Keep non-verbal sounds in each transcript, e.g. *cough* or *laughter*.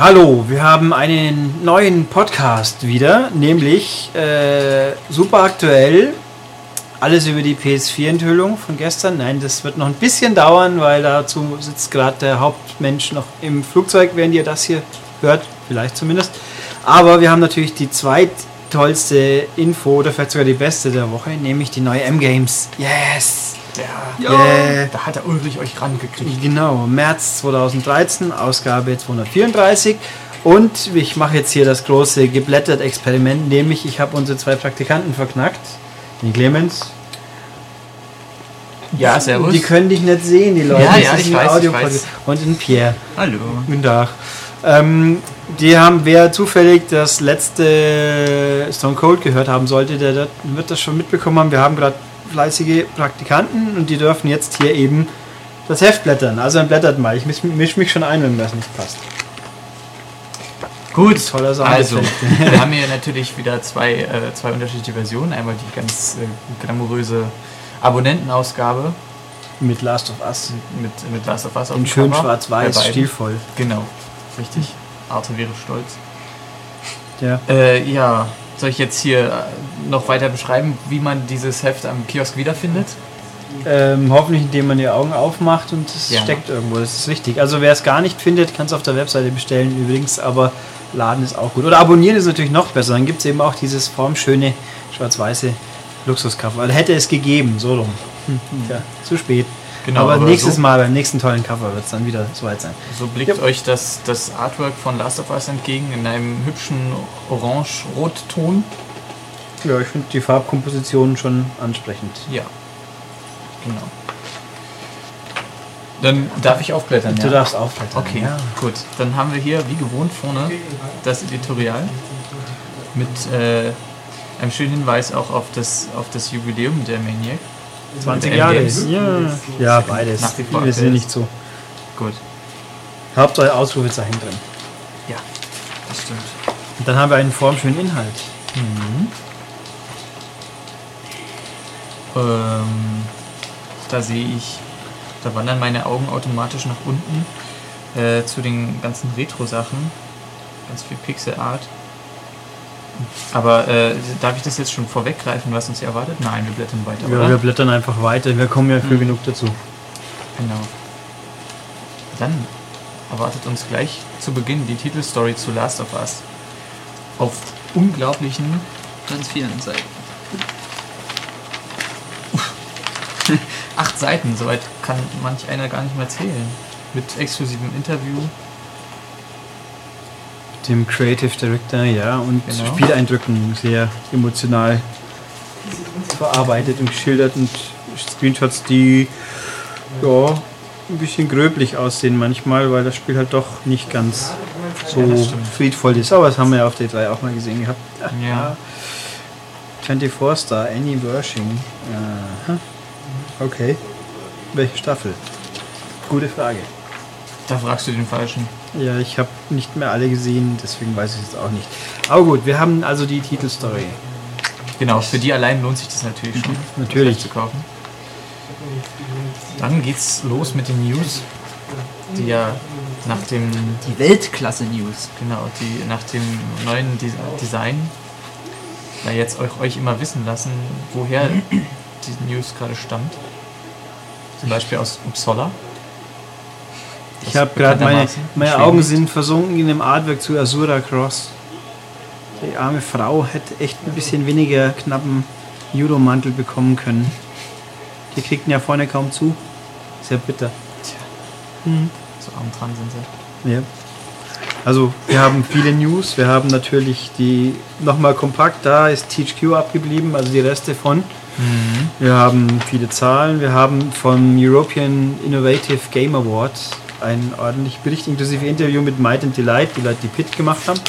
Hallo, wir haben einen neuen Podcast wieder, nämlich äh, super aktuell. Alles über die PS4-Enthüllung von gestern. Nein, das wird noch ein bisschen dauern, weil dazu sitzt gerade der Hauptmensch noch im Flugzeug, während ihr das hier hört, vielleicht zumindest. Aber wir haben natürlich die zweittollste Info oder vielleicht sogar die beste der Woche, nämlich die neue M-Games. Yes! Ja, Yeah. da hat der Ulrich euch rangekriegt. Genau, März 2013, Ausgabe 234. Und ich mache jetzt hier das große geblättert-Experiment, nämlich ich habe unsere zwei Praktikanten verknackt. Den Clemens. Ja, servus. Die können dich nicht sehen, die Leute. Ja, Das ja, ich weiß, ich weiß. Und den Pierre. Hallo. Guten Tag. Ähm, die haben, wer zufällig das letzte Stone Cold gehört haben sollte, der, der wird das schon mitbekommen haben. Wir haben gerade fleißige Praktikanten und die dürfen jetzt hier eben das Heft blättern. Also dann blättert mal. Ich misch, misch mich schon ein, wenn mir das nicht passt. Gut, Toller also, wir haben hier natürlich wieder zwei, äh, zwei unterschiedliche Versionen. Einmal die ganz äh, glamouröse Abonnentenausgabe Mit Last of Us. mit, mit Last of Us In schön schwarz-weiß, stilvoll. Genau, richtig. Arte wäre stolz. Ja. Äh, ja, soll ich jetzt hier äh, noch weiter beschreiben, wie man dieses Heft am Kiosk wiederfindet? Ähm, hoffentlich, indem man die Augen aufmacht und es Ja. steckt irgendwo. Das ist wichtig. Also wer es gar nicht findet, kann es auf der Webseite bestellen übrigens, aber laden ist auch gut. Oder abonnieren ist natürlich noch besser. Dann gibt es eben auch dieses formschöne schwarz-weiße Luxuscover. Also hätte es gegeben, so rum. Hm, Tja, zu spät. Genau, aber, aber nächstes so- Mal beim nächsten tollen Cover wird es dann wieder soweit sein. So blickt Ja. euch das, das Artwork von Last of Us entgegen in einem hübschen Orange-Rot-Ton. Ja, ich finde die Farbkomposition schon ansprechend. Ja, genau. Dann darf ich aufblättern, Du ja? darfst aufblättern. Okay, Ja. gut. Dann haben wir hier, wie gewohnt, vorne das Editorial mit äh, einem schönen Hinweis auch auf das, auf das Jubiläum der Maniac. 20 Mit Jahre. Ja, ja beides. Nach wie vor Wir sind nicht so. Gut, Hauptsache Ausrufezeichen drin. ja, das stimmt. Und dann haben wir einen formschönen Inhalt. Ähm, da sehe ich, da wandern meine Augen automatisch nach unten äh, zu den ganzen Retro-Sachen. Ganz viel Pixel-Art. Aber äh, darf ich das jetzt schon vorweggreifen, was uns hier erwartet? Nein, wir blättern weiter, Ja, oder? wir blättern einfach weiter. Wir kommen ja früh Mhm. genug dazu. Genau. Dann erwartet uns gleich zu Beginn die Titelstory zu Last of Us. Auf unglaublichen Ganz vielen Seiten. *laughs* acht Seiten. Soweit kann manch einer gar nicht mehr zählen. Mit exklusivem Interview. Dem Creative Director, ja, und Genau. Spieleindrücken sehr emotional verarbeitet und geschildert und Screenshots, die ja ein bisschen gröblich aussehen manchmal, weil das Spiel halt doch nicht ganz so Ja, friedvoll ist. Aber das haben wir ja auf der 3 auch mal gesehen gehabt. Ja. 24 Star, Annie Wershing. Aha. Okay. Welche Staffel? Gute Frage. Da fragst du den Falschen. Ja, ich habe nicht mehr alle gesehen, deswegen weiß ich es auch nicht. Aber gut, wir haben also die Titelstory. Genau, für die allein lohnt sich das natürlich schon. Natürlich. das zu kaufen. Dann geht's los mit den News, die ja nach dem Die Weltklasse-News. Genau, die nach dem neuen Des Design da jetzt euch, euch immer wissen lassen, woher die News gerade stammt. Zum Beispiel aus Uppsala. Ich habe gerade meine, meine Augen sind versunken in dem Artwork zu Azura Cross. Die arme Frau hätte echt ein bisschen weniger knappen Judo-Mantel bekommen können. Die kriegten ja vorne kaum zu. Sehr bitter. So arm dran sind sie. Ja. Also wir haben viele News. Wir haben natürlich die nochmal kompakt. Da ist THQ abgeblieben, also die Reste von. Wir haben viele Zahlen. Wir haben vom European Innovative Game Award einen ordentlichen Bericht inklusive Interview mit Might and Delight, die Leute, die Pit gemacht haben.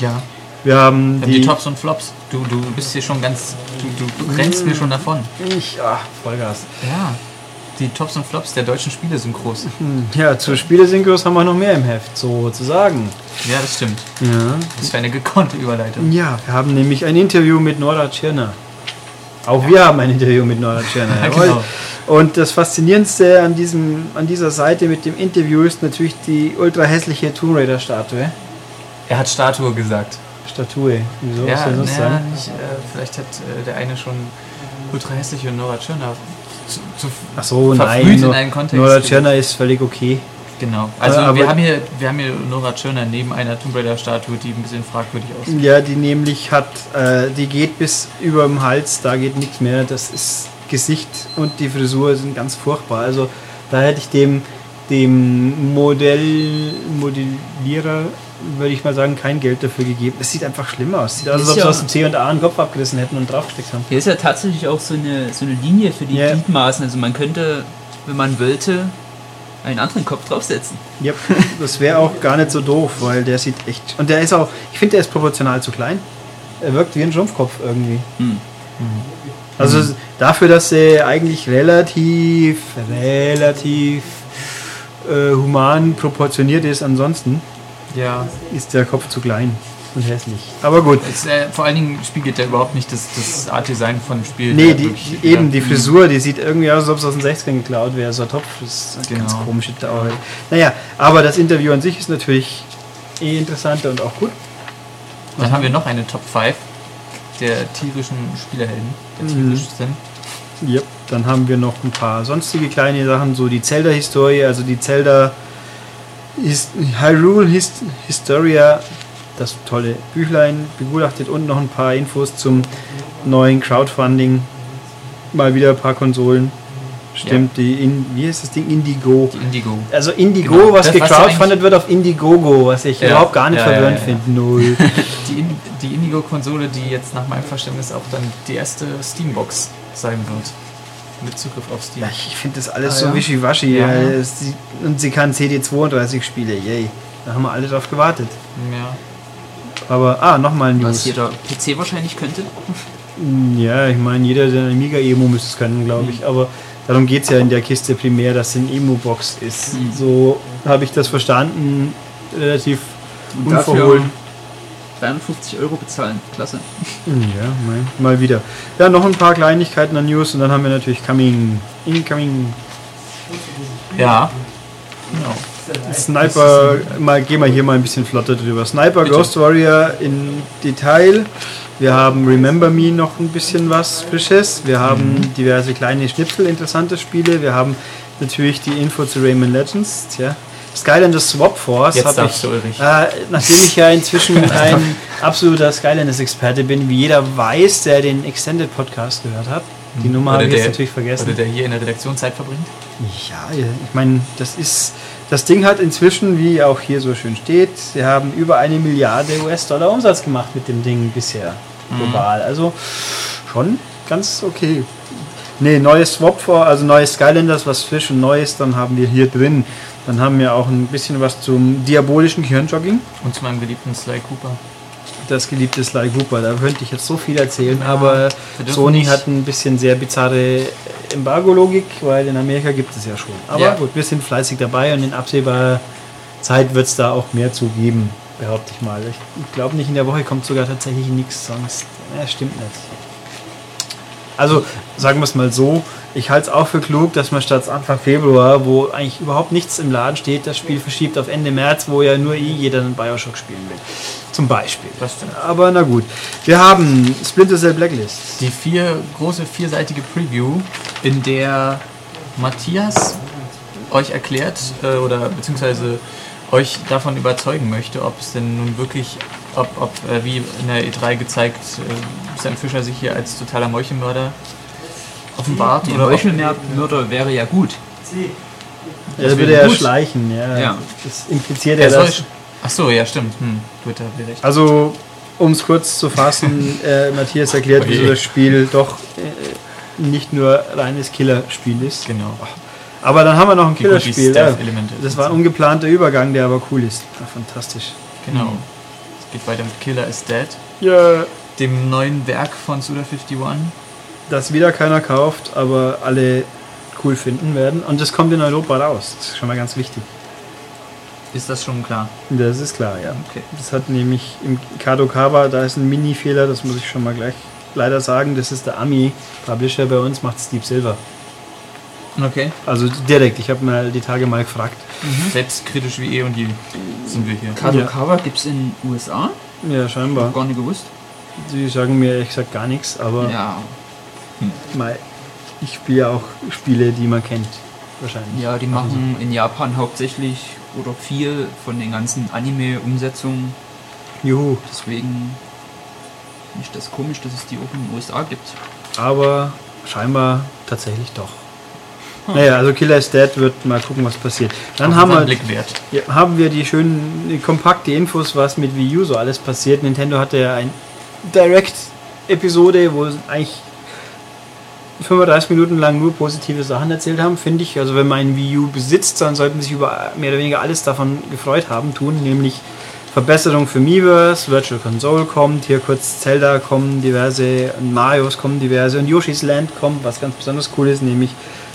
Ja. Wir haben Die, die, die Tops und Flops. Du, du bist hier schon ganz. Du, du rennst mir schon davon. Ich, ah, Vollgas. Ja. Die Tops und Flops der deutschen Spielesynchros. Hm, Ja, zu Spielesynchros haben wir noch mehr im Heft, sozusagen. Ja, das stimmt. Ja. Das ist eine gekonnte Überleitung. Ja, wir haben nämlich ein Interview mit Nora Tschirner. Auch wir haben ein Interview mit Nora Tschirner. *laughs* Ja, genau. Und das Faszinierendste an, diesem, an dieser Seite mit dem Interview ist natürlich die ultra hässliche Tomb Raider Statue. Er hat Statue gesagt. Statue. Wieso? ja, Was soll das naja, sein? nicht, äh, vielleicht hat äh, der eine schon ultra hässliche Nora Tschirner zu, Ach so, nein. in Nor- einen Kontext. Nora. Tschirner ist völlig okay. Genau. Also Aber- wir, haben hier, wir haben hier Nora Tschirner neben einer Tomb Raider Statue, die ein bisschen fragwürdig aussieht. Ja, die nämlich hat, äh, die geht bis über dem Hals, da geht nichts mehr. Das ist Gesicht und die Frisur sind ganz furchtbar. Also da hätte ich dem, dem Modell, Modellierer, würde ich mal sagen, kein Geld dafür gegeben. Es sieht einfach schlimm aus. Sieht aus, als ob sie aus dem C und A einen Kopf abgerissen hätten und draufgesteckt haben. Hier ist ja tatsächlich auch so eine, so eine Linie für die. Gliedmaßen. Also man könnte, wenn man wollte, einen anderen Kopf draufsetzen. Ja, das wäre auch gar nicht so doof, weil der sieht echt. Und der ist auch, ich finde, der ist proportional zu klein. Er wirkt wie ein Schrumpfkopf irgendwie. Hm. Also dafür, dass er eigentlich relativ, relativ äh, human proportioniert ist, ansonsten Ja. ist der Kopf zu klein und hässlich. Aber gut. Es, äh, vor allen Dingen spiegelt er überhaupt nicht das, das Art-Design von dem Spiel. Nee, die, wirklich- eben die ja. Frisur, die sieht irgendwie aus, als ob es aus den 60ern geklaut wäre. So ein Topf, das ist eine ganz Genau. komische Dauer. Naja, aber das Interview an sich ist natürlich eh interessanter und auch gut. Dann haben wir noch eine Top 5 der tierischen Spielerhelden, der Mhm. tierisch sind. Yep. Dann haben wir noch ein paar sonstige kleine Sachen, so die Zelda-Historie, also die Zelda His Hyrule His Historia, das tolle Büchlein begutachtet und noch ein paar Infos zum neuen Crowdfunding. Mal wieder ein paar Konsolen. Stimmt, die in, wie heißt das Ding? Indigo. Die Indigo. Also Indigo, Genau. was Das, was gecrowdfundet wird auf Indiegogo, was ich Ja. überhaupt gar nicht Ja, verwirrend ja, ja. finde. Null. *laughs* Die, In die Indigo-Konsole, die jetzt nach meinem Verständnis auch dann die erste Steambox sein wird. Mit Zugriff auf Steam. Ja, ich finde das alles Ah, so ja? wischiwaschi. Ja, Und sie kann CD32 Spiele, yay. Da haben wir alle drauf gewartet. Ja. Aber, ah, nochmal ein Was News. jeder PC wahrscheinlich könnte. Ja, ich meine, jeder, der eine Amiga-Emo müsste es können, glaube ich. Aber darum geht es ja in der Kiste primär, dass es eine Emo-Box ist. Mhm. So habe ich das verstanden. Relativ Und dafür unverhohlen. 53 Euro bezahlen. Klasse. Ja, mein, mal wieder. Ja, noch ein paar Kleinigkeiten an News und dann haben wir natürlich Coming, Incoming Ja. Genau. Sniper, mal gehen wir hier mal ein bisschen flotter drüber. Sniper Bitte. Ghost Warrior in Detail. Wir haben Remember Me noch ein bisschen was Frisches. Wir haben Mhm. diverse kleine Schnipsel, interessante Spiele. Wir haben natürlich die Info zu Rayman Legends. Tja. Skylanders Swap Force Jetzt hab darfst ich, äh, nachdem ich ja inzwischen *laughs* ein absoluter Skylanders-Experte bin, wie jeder weiß, der den Extended Podcast gehört hat. Die Nummer habe ich jetzt natürlich vergessen. Oder der hier in der Redaktion Zeit verbringt. Ja, ich meine, das ist. Das Ding hat inzwischen, wie auch hier so schön steht, sie haben über eine Milliarde US-Dollar Umsatz gemacht mit dem Ding bisher global. Also schon ganz okay. Ne, neues Swap also neues Skylanders, was frisch und neu ist, dann haben wir hier drin. Dann haben wir auch ein bisschen was zum diabolischen Gehirnjogging. Und zu meinem geliebten Sly Cooper. Das geliebte Sly Cooper, da könnte ich jetzt so viel erzählen, Ja, aber Sony nicht- hat ein bisschen sehr bizarre Embargo-Logik, weil in Amerika gibt es ja schon. Aber Ja. gut, wir sind fleißig dabei und in absehbarer Zeit wird es da auch mehr zu geben, behaupte ich mal. Ich, ich glaube nicht, in der Woche kommt sogar tatsächlich nichts, sonst ja, stimmt nicht. Also sagen wir es mal so, ich halte es auch für klug, dass man statt Anfang Februar, wo eigentlich überhaupt nichts im Laden steht, das Spiel verschiebt auf Ende März, wo ja nur eh jeder einen Bioshock spielen will. Zum Beispiel. Aber na gut. Wir haben Splinter Cell Blacklist. Die vier große vierseitige Preview, in der Matthias euch erklärt äh, oder beziehungsweise euch davon überzeugen möchte, ob es denn nun wirklich, ob, ob äh, wie in der E3 gezeigt, äh, Sam Fischer sich hier als totaler Meuchelmörder offenbart Der oder Meuchelmörder wäre ja gut. Ja, das wäre würde ja gut. schleichen. Ja. Ja. Das impliziert ja er soll, das. Ach so, ja stimmt. Hm, gut, da habt recht. Also, um es kurz zu fassen, *laughs* äh, Matthias erklärt, wieso das Spiel doch äh, nicht nur reines Killerspiel ist. Genau. Aber dann haben wir noch ein Killerspiel. Ja. Stealth-Elemente Das war ein ungeplanter Übergang, der aber cool ist. Ja, fantastisch. Genau. Es geht weiter mit Killer is Dead, Ja, dem neuen Werk von Suda51. das wieder keiner kauft, aber alle cool finden werden. Und das kommt in Europa raus. Das ist schon mal ganz wichtig. Ist das schon klar? Das ist klar, ja. Okay. Das hat nämlich im Kadokawa, da ist ein Mini-Fehler, das muss ich schon mal gleich leider sagen. Das ist der Ami-Publisher bei uns, macht Steve Silver. Okay. Also direkt, ich habe mal die Tage mal gefragt. Selbstkritisch wie eh und je sind wir hier. Kadokawa gibt's in USA? Ja, scheinbar. Gar nicht gewusst. Die sagen mir ehrlich gesagt gar nichts, aber Ja, mal, ich spiele ja auch Spiele, die man kennt. Wahrscheinlich. ja, die machen in Japan hauptsächlich oder viel von den ganzen Anime-Umsetzungen. Juhu. Deswegen nicht das komisch, dass es die auch in den USA gibt. Aber scheinbar tatsächlich doch. *laughs* Naja, also Killer is Dead wird mal gucken, was passiert. Dann haben wir, ja, haben wir die schönen, kompakte Infos, was mit Wii U so alles passiert. Nintendo hatte ja ein Direct-Episode, wo sie eigentlich 35 Minuten lang nur positive Sachen erzählt haben, finde ich. Also wenn man ein Wii U besitzt, dann sollten sich über mehr oder weniger alles davon gefreut haben, tun, nämlich Verbesserung für Miiverse, Virtual Console kommt, hier kurz Zelda kommen diverse, und Marios kommen diverse und Yoshi's Land kommt, was ganz besonders cool ist, nämlich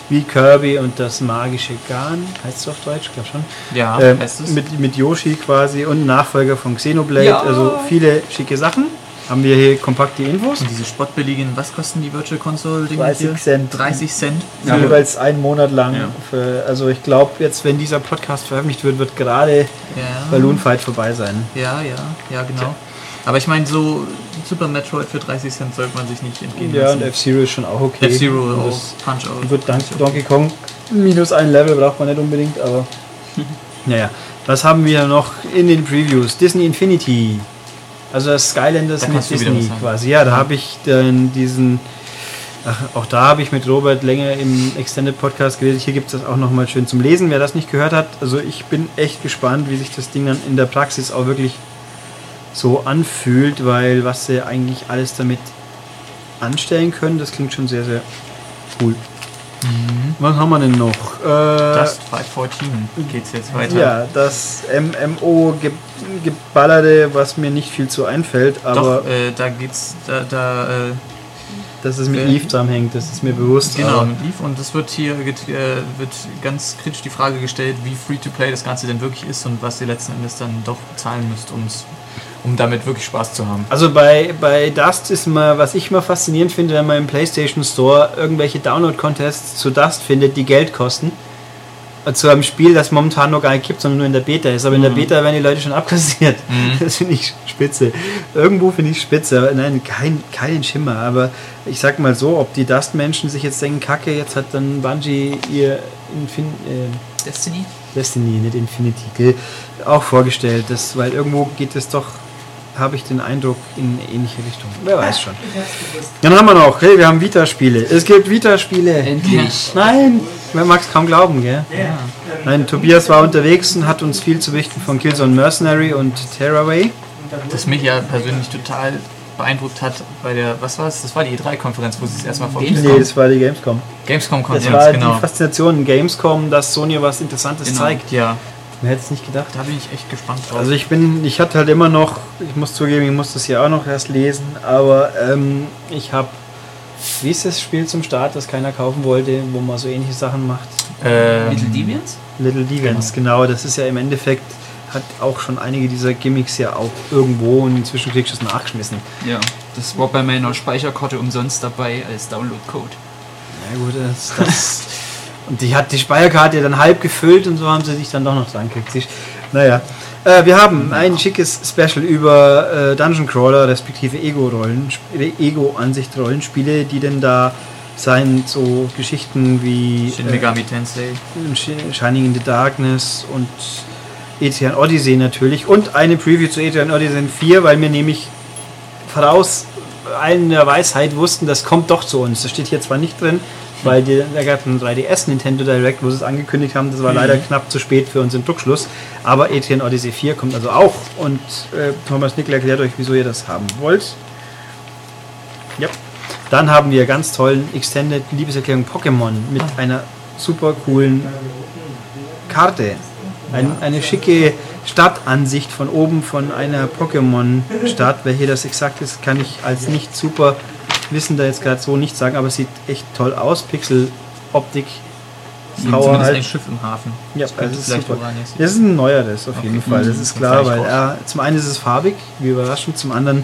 wie Kirby und das magische Garn, heißt es auf Deutsch, glaube schon. Ja, Ähm, heißt es. mit, mit Yoshi quasi und Nachfolger von Xenoblade, Ja. also viele schicke Sachen. Haben wir hier kompakt die Infos. Und diese spottbilligen, was kosten die Virtual Console Dinge 30 hier? Cent. 30 Cent. Ja, jeweils einen Monat lang. Ja. Für, also ich glaube, jetzt, wenn dieser Podcast veröffentlicht wird, wird gerade ja. Balloon Fight vorbei sein. Ja, ja, ja, genau. Aber ich meine, so Super Metroid für 30 Cent sollte man sich nicht entgehen Ja, und lassen. F-Zero ist schon auch okay. F-Zero auch, das Punch Out. Wird dank Donkey Kong minus ein Level braucht man nicht unbedingt, aber *laughs* naja. Was haben wir noch in den Previews? Disney Infinity. Also das Skylanders Da mit Disney quasi. Ja, da habe ich dann diesen. Ach, auch da habe ich mit Robert länger im Extended Podcast geredet. Hier gibt es das auch nochmal schön zum Lesen, wer das nicht gehört hat. Also ich bin echt gespannt, wie sich das Ding dann in der Praxis auch wirklich so anfühlt, weil was sie eigentlich alles damit anstellen können, das klingt schon sehr, sehr cool. Was haben wir denn noch? Äh, Just 514 geht's jetzt weiter. ja, das MMO ge geballerte, was mir nicht viel zu einfällt, aber Doch, äh, da geht's, da, da äh, dass es mit äh, Eve zusammenhängt, das ist mir bewusst. genau, mit Leaf und es wird hier äh, wird ganz kritisch die Frage gestellt, wie free-to-play das Ganze denn wirklich ist und was ihr letzten Endes dann doch zahlen müsst, um's, um damit wirklich Spaß zu haben. Also bei, bei Dust ist mal, was ich mal faszinierend finde, wenn man im PlayStation Store irgendwelche Download-Contests zu Dust findet, die Geld kosten. Zu einem Spiel, das momentan noch gar nicht gibt, sondern nur in der Beta ist. Aber in der Beta werden die Leute schon abkassiert. Mhm. *laughs* Das finde ich spitze. Irgendwo finde ich spitze. Aber nein, kein, keinen Schimmer. Aber ich sag mal so, ob die Dust-Menschen sich jetzt denken, Kacke, jetzt hat dann Bungie ihr Infin äh, Destiny? Destiny, nicht Infinity, gell, auch vorgestellt. Das, weil irgendwo geht es doch, habe ich den Eindruck, in eine ähnliche Richtung. Wer weiß schon. Dann haben wir noch, hey, wir haben Vita-Spiele. Es gibt Vita-Spiele. Endlich. Nein, man mag es kaum glauben, gell? Nein, Tobias war unterwegs und hat uns viel zu berichten von Killzone Mercenary und Terraway. Das mich ja persönlich total beeindruckt hat bei der, was war es? Das war die E3-Konferenz, wo sie es erstmal vorgestellt Nee, haben. das war die Gamescom. Das Gamescom-Konferenz, war genau. die Faszination in Gamescom, dass Sony was Interessantes Genau. zeigt. Ja, Wer hätte es nicht gedacht? da bin ich echt gespannt drauf. Also ich bin, ich hatte halt immer noch, ich muss zugeben, ich muss das hier auch noch erst lesen, aber ähm, ich habe, wie ist das Spiel zum Start, das keiner kaufen wollte, wo man so ähnliche Sachen macht? ähm, Little Deviants? Little Deviants, genau. Das ist ja im Endeffekt, hat auch schon einige dieser Gimmicks ja auch irgendwo und inzwischen kriegst du es nachgeschmissen. Ja. Das war bei meiner Speicherkarte umsonst dabei als Download-Code. Ja gut, das, das *laughs* und die hat die Speicherkarte dann halb gefüllt und so haben sie sich dann doch noch dran gekriegt. Siehst- Naja, äh, wir haben ein schickes Special über äh, Dungeon Crawler respektive Ego-Rollen, Ego-Ansicht-Rollenspiele, die denn da seien so Geschichten wie Shin äh, Megami Tensei. Sh- Shining in the Darkness und Etrian Odyssey natürlich und eine Preview zu Etrian Odyssey 4, weil wir nämlich voraus allen der Weisheit wussten, das kommt doch zu uns. Das steht hier zwar nicht drin, weil die, da gab es einen 3DS Nintendo Direct, wo sie es angekündigt haben, das war leider knapp zu spät für unseren Druckschluss, aber Etrian Odyssey 4 kommt also auch und äh, Thomas Nickel erklärt euch, wieso ihr das haben wollt. Ja. Dann haben wir ganz tollen Extended Liebeserklärung Pokémon mit einer super coolen Karte. Ein, eine schicke Stadtansicht von oben von einer Pokémon-Stadt. Hier das exakt ist, kann ich als nicht super Wissender jetzt gerade so nicht sagen, aber es sieht echt toll aus. Pixel-Optik, Power Zumindest ein halt. Schiff im Hafen. Ja, Das das ist super. Das ist ein neueres auf jeden Okay. Fall, das Mhm. ist Das klar, fand ich weil raus. er, zum einen ist es farbig, wie überraschend, zum anderen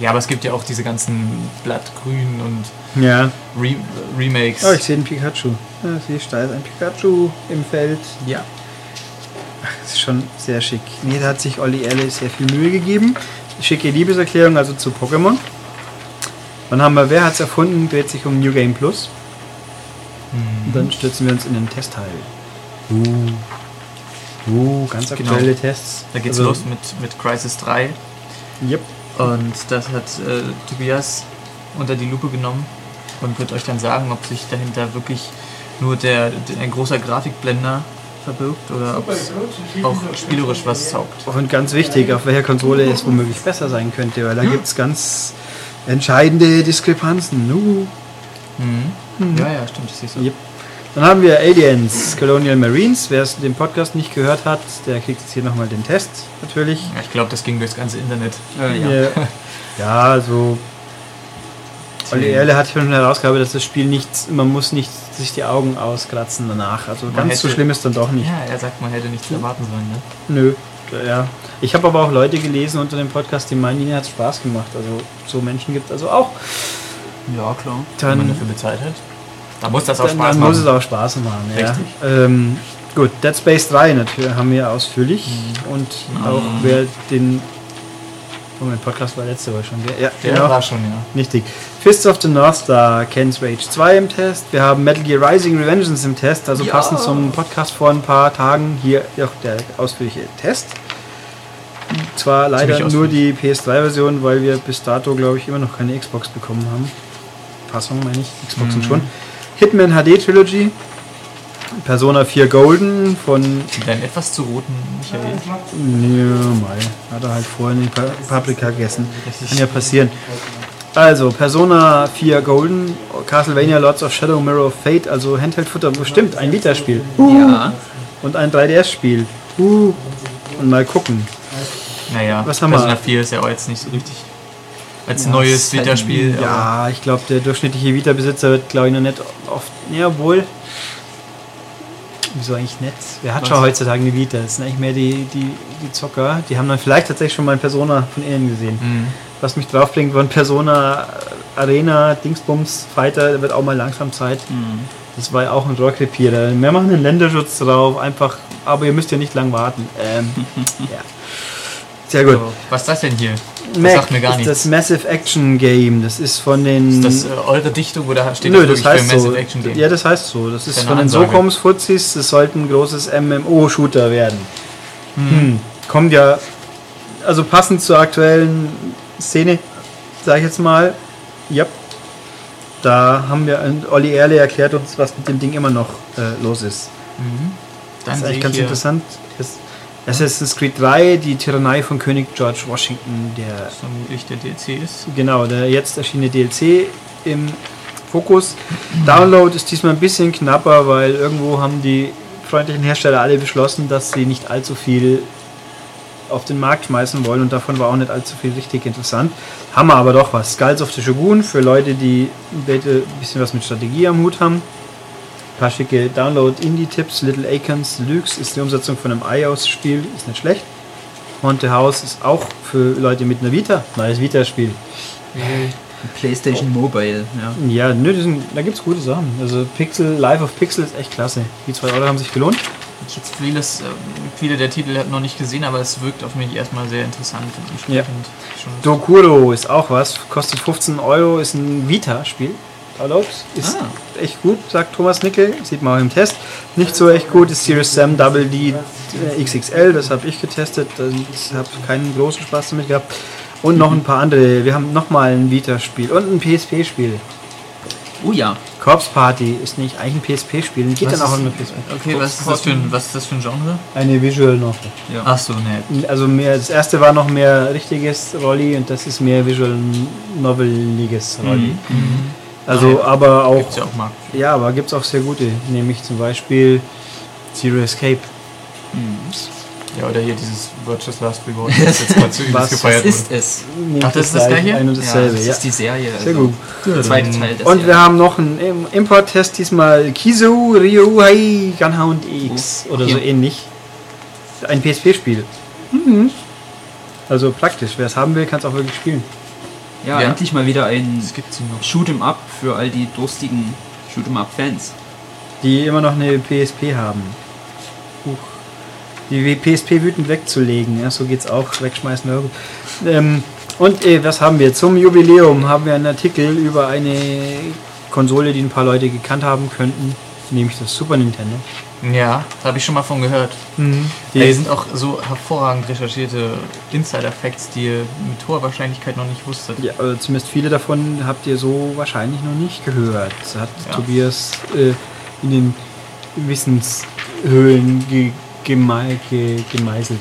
Ja, aber es gibt ja auch diese ganzen Blattgrün und Ja. Re Remakes. Oh, ich sehe einen Pikachu. Ja, sehe ich, da ist ein Pikachu im Feld. ja. Das ist schon sehr schick. Nee, da hat sich Olli Erle sehr viel Mühe gegeben. Schicke Liebeserklärung also zu Pokémon. Dann haben wir, wer hat es erfunden, dreht sich um New Game Plus. Und dann stürzen wir uns in den Testteil. Uh. Uh, ganz Genau. aktuelle Tests. Da geht's Also, los mit, mit Crisis 3. Yep. Und das hat äh, Tobias unter die Lupe genommen und wird euch dann sagen, ob sich dahinter wirklich nur der, der ein großer Grafikblender verbirgt oder ob es auch spielerisch was taugt. Und ganz wichtig, auf welcher Konsole es womöglich besser sein könnte, weil da gibt es ganz entscheidende Diskrepanzen. Uh. Mhm. Ja, ja, stimmt, das ist so. Yep. Dann haben wir Aliens, Colonial Marines. Wer es den Podcast nicht gehört hat, der kriegt jetzt hier nochmal den Test, natürlich. Ja, ich glaube, das ging durchs ganze Internet. Äh, ja. *laughs* Ja, ja also. Olli Erle hat schon herausgearbeitet, dass das Spiel nichts, man muss nicht sich die Augen auskratzen danach. Also Man ganz so hätte- schlimm ist dann doch nicht. Ja, er sagt, man hätte nichts erwarten sollen. Ne? Nö, ja. Ich habe aber auch Leute gelesen unter dem Podcast, die meinen, ihnen hat es Spaß gemacht. Also so Menschen gibt es also auch. ja, klar. Wenn man Dann, dafür bezahlt hat. Da muss das auch dann, Spaß dann machen. muss es auch Spaß machen. Ja. Richtig. Ähm, gut, Dead Space 3 natürlich haben wir ausführlich. Mhm. Und auch wer den. Oh, mein Podcast war letzte Woche schon. Ja, Der genau. war schon, ja. Richtig. Fists of the North Star, Ken's Rage 2 im Test. Wir haben Metal Gear Rising Revengeance im Test, also Ja. passend zum Podcast vor ein paar Tagen hier auch der ausführliche Test. Zwar leider nur die PS3-Version, weil wir bis dato, glaube ich, immer noch keine Xbox bekommen haben. Fassung meine ich, Xboxen schon. Hitman HD Trilogy, Persona 4 Golden von Mit einem etwas zu roten Michael. ja, mal. Hat er halt vorhin die Pa- Paprika gegessen. Kann ja passieren. Also, Persona 4 Golden, Castlevania Lords of Shadow Mirror of Fate, also Handheld-Futter, bestimmt, ein Vita-Spiel. Ja. Und ein 3DS-Spiel. Uh. Und mal gucken. Naja, Was haben wir? Persona 4 ist ja auch jetzt nicht so richtig als neues ist halt- Vita-Spiel. aber- Ja, ich glaube, der durchschnittliche Vita-Besitzer wird, glaube ich, noch nicht oft. Ja, wohl. Wieso eigentlich nicht? Wer hat Was? schon heutzutage eine Vita? Das sind eigentlich mehr die, die, die Zocker. Die haben dann vielleicht tatsächlich schon mal ein Persona von innen gesehen. Mhm. Was mich drauf bringt, war ein Persona Arena, Dingsbums, Fighter, da wird auch mal langsam Zeit. Mhm. Das war ja auch ein Rohrkrepierer. Wir machen einen Länderschutz drauf, einfach, aber ihr müsst ja nicht lang warten. Ähm, *laughs* ja. Sehr gut. So, was ist das denn hier? Das Mac sagt mir gar ist nichts. das Massive Action Game. Das ist von den. Ist das äh, eure Dichtung oder steht Nö, das das heißt für so. Massive Action Game? Ja, das heißt so. Das ist Keine von den Ansage. Sokoms-Fuzis. Das sollte ein großes MMO-Shooter werden. Hm. Kommt ja, also passend zur aktuellen Szene, sag ich jetzt mal. Ja. Da haben wir, und Olli Erle erklärt uns, was mit dem Ding immer noch äh, los ist. Mhm. Das ist eigentlich ich ganz interessant. Das Assassin's Creed 3, die Tyrannei von König George Washington, der vermutlich der DLC ist. Genau, der jetzt erschienene DLC im Fokus. Download ist diesmal ein bisschen knapper, weil irgendwo haben die freundlichen Hersteller alle beschlossen, dass sie nicht allzu viel auf den Markt schmeißen wollen und davon war auch nicht allzu viel richtig interessant. Haben wir aber doch was. Skulls of the Shogun für Leute, die ein bisschen was mit Strategie am Hut haben. Ein paar schicke Download-Indie-Tipps. Little Acons Deluxe ist die Umsetzung von einem iOS-Spiel, ist nicht schlecht. Haunted House ist auch für Leute mit einer Vita, neues Vita-Spiel. PlayStation Mobile, ja. Ja, nö, sind, da gibt es gute Sachen. Also Pixel, Live of Pixel ist echt klasse. Die zwei Euro haben sich gelohnt. Ich jetzt vieles, äh, viele der Titel noch nicht gesehen, aber es wirkt auf mich erstmal sehr interessant und entsprechend schon. Dokuro ist auch was, kostet 15 Euro, ist ein Vita-Spiel. Ist Ah. echt gut, sagt Thomas Nickel, sieht man auch im Test. Nicht so echt gut ist Serious Sam Double D äh, XXL, das habe ich getestet, ich habe keinen großen Spaß damit gehabt. Und noch ein paar andere, wir haben nochmal ein Vita-Spiel und ein PSP-Spiel. Oh ja. Corpse Party ist nicht eigentlich ein PSP-Spiel, geht Was dann auch eine PSP. Okay, was ist, das für ein, was ist das für ein Genre? Eine Visual Novel. ja. Ach so, ne. Also mehr, das erste war noch mehr richtiges Rolli und das ist mehr Visual Noveliges Rolli. Also aber auch Gibt's ja auch mal. ja, aber gibt es auch sehr gute, nämlich zum Beispiel Zero Escape. Ja, oder hier dieses Virtuous Last Reward, *laughs* das jetzt mal zu übelst Was gefeiert Das wurde. ist es. Ach, das ist das gleiche? Dasselbe, das ja. ist die Serie. Sehr also gut. Der zweite Teil der Und wir haben noch einen Im- Import-Test, diesmal Kizu Ryuhei Gunhound X Oh, oder so ähnlich. Ein PSP-Spiel. Mhm. Also praktisch, wer es haben will, kann es auch wirklich spielen. Ja, Ja. endlich mal wieder ein. Shoot'em Up für all die durstigen Shoot'em Up Fans. Die immer noch eine PSP haben. Huch. Die PSP wütend wegzulegen. Ja, so geht's auch. Wegschmeißen. Ähm, und äh, was haben wir? Zum Jubiläum haben wir einen Artikel über eine Konsole, die ein paar Leute gekannt haben könnten. Nämlich das Super Nintendo. Ja, da habe ich schon mal von gehört. Die Die sind auch so hervorragend recherchierte Insider-Facts, die ihr mit hoher Wahrscheinlichkeit noch nicht wusstet. Ja, also zumindest viele davon habt ihr so wahrscheinlich noch nicht gehört. Das hat Ja. Tobias äh, in den Wissenshöhlen ge gemei ge gemeißelt.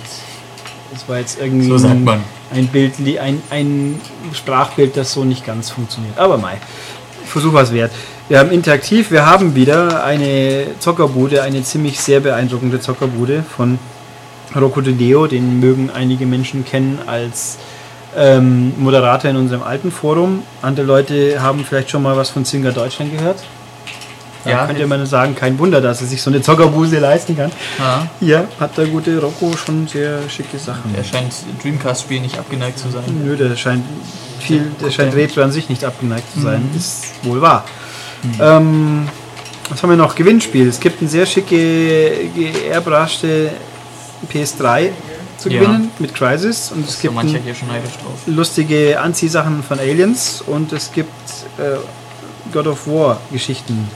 Das war jetzt irgendwie So man. ein Bild, ein, ein Sprachbild, das so nicht ganz funktioniert. Aber mei, Versuch was wert. Wir haben interaktiv, wir haben wieder eine Zockerbude, eine ziemlich sehr beeindruckende Zockerbude von Rocco De Leo, den mögen einige Menschen kennen als ähm, Moderator in unserem alten Forum. Andere Leute haben vielleicht schon mal was von Zinger Deutschland gehört. Da Ja, könnte man sagen, kein Wunder, dass er sich so eine Zockerbude leisten kann. Ja, Hier hat der gute Rocco schon sehr schicke Sachen. er scheint Dreamcast-Spielen nicht abgeneigt zu sein. Nö, der scheint viel, der scheint Retro an sich nicht abgeneigt zu sein. Ist wohl wahr. Ähm, was haben wir noch? Gewinnspiel. Es gibt ein sehr schicke geairbruschte PS3 zu Ja. gewinnen mit Crisis und es Ist so gibt lustige Anziehsachen von Aliens und es gibt äh, God of War Geschichten.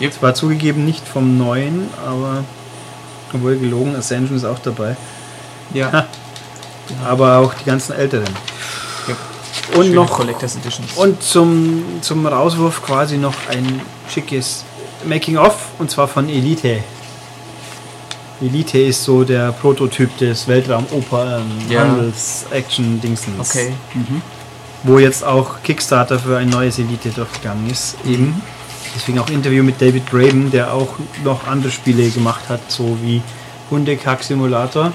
Yep. Zwar zugegeben nicht vom neuen, aber obwohl gelogen, Ascension ist auch dabei. Ja. Aber auch die ganzen älteren. Yep. Und Schöne noch Collectors Editions. und zum, zum Rauswurf quasi noch ein schickes Making-of und zwar von Elite. Elite ist so der Prototyp des Weltraum-Oper Ja. Handels-Action-Dingsens. okay. Wo jetzt auch Kickstarter für ein neues Elite durchgegangen ist. Eben. Deswegen auch Interview mit David Braben, der auch noch andere Spiele gemacht hat, so wie Hundekack-Simulator.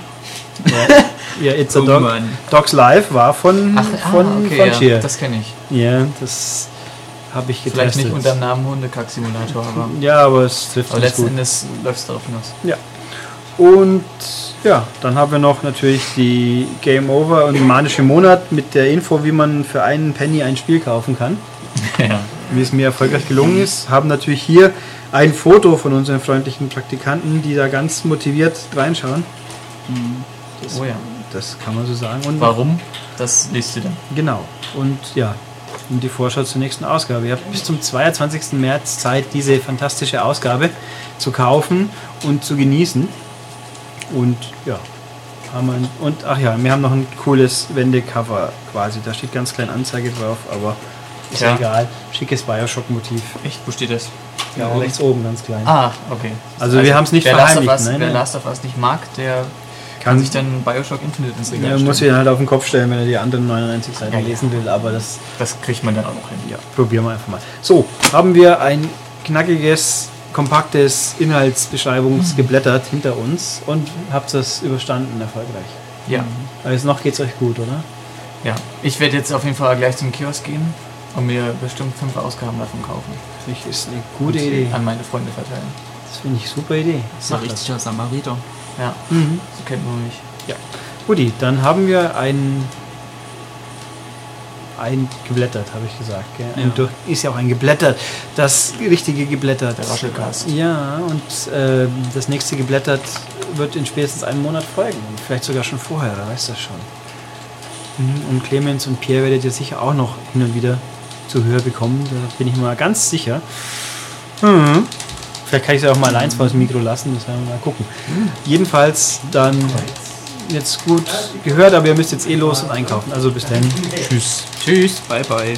*laughs* ja, It's a Oh Dog. Dogs Live war von, Ach, von, ah, okay, von ja, Cheer. das kenne ich. Ja, das habe ich getestet. Vielleicht nicht unter dem Namen Hundekack-Simulator, aber, Ja, aber es trifft aber letzten gut. Endes läuft es darauf hinaus. Ja. Und ja, dann haben wir noch natürlich die Game Over und manische Monat mit der Info, wie man für einen Penny ein Spiel kaufen kann. *laughs* ja. Wie es mir erfolgreich gelungen ist. Haben natürlich hier ein Foto von unseren freundlichen Praktikanten, die da ganz motiviert reinschauen. Das, Oh ja. das kann man so sagen. Und Warum? Das liest du dann. Genau. Und ja, und die Vorschau zur nächsten Ausgabe. Ihr habt bis zum 22. März Zeit, diese fantastische Ausgabe zu kaufen und zu genießen. Und ja, haben wir ein, und ach ja, wir haben noch ein cooles Wendecover quasi. Da steht ganz klein Anzeige drauf, aber ist ja. Ja. egal. Schickes Bioshock-Motiv. Echt? Wo steht das? Ja, rechts oben ganz klein. Ah, okay. Also wir haben's nicht wer Last of verheimlicht, Us, nein, Wer nein. Last of Us nicht mag, der kann, Kann- sich dann Bioshock Infinite ins Regal Ja, stellen. muss ihn halt auf den Kopf stellen, wenn er die anderen 99 Seiten Ja, ja. lesen will, aber das Das kriegt man dann auch noch hin. Ja, probieren wir einfach mal. So, haben wir ein knackiges, kompaktes Inhaltsbeschreibungsgeblättert hinter uns und habt das überstanden erfolgreich. Ja. Also noch geht's euch gut, oder? ja. Ich werde jetzt auf jeden Fall gleich zum Kiosk gehen und mir bestimmt fünf Ausgaben davon kaufen. Das ist eine gute Idee. An meine Freunde verteilen. Das finde ich super Idee. Das ist ein richtiger Samariter. Ja, Mhm. so kennt man mich. Ja. Guti, dann haben wir ein ein geblättert, habe ich gesagt. Ja. durch, ist ja auch ein geblättert. Das richtige geblättert. Der Raschelcast. Ja, und äh, das nächste geblättert wird in spätestens einem Monat folgen. Vielleicht sogar schon vorher, wer weiß das schon. Mhm, Und Clemens und Pierre werdet ihr sicher auch noch hin und wieder zu hören bekommen. Da bin ich mal ganz sicher. Mhm. Vielleicht kann ich sie auch mal eins vor das Mikro lassen, das werden wir mal gucken. Jedenfalls dann jetzt gut gehört, aber ihr müsst jetzt eh los und einkaufen. Also bis dann. Tschüss. Tschüss, bye bye.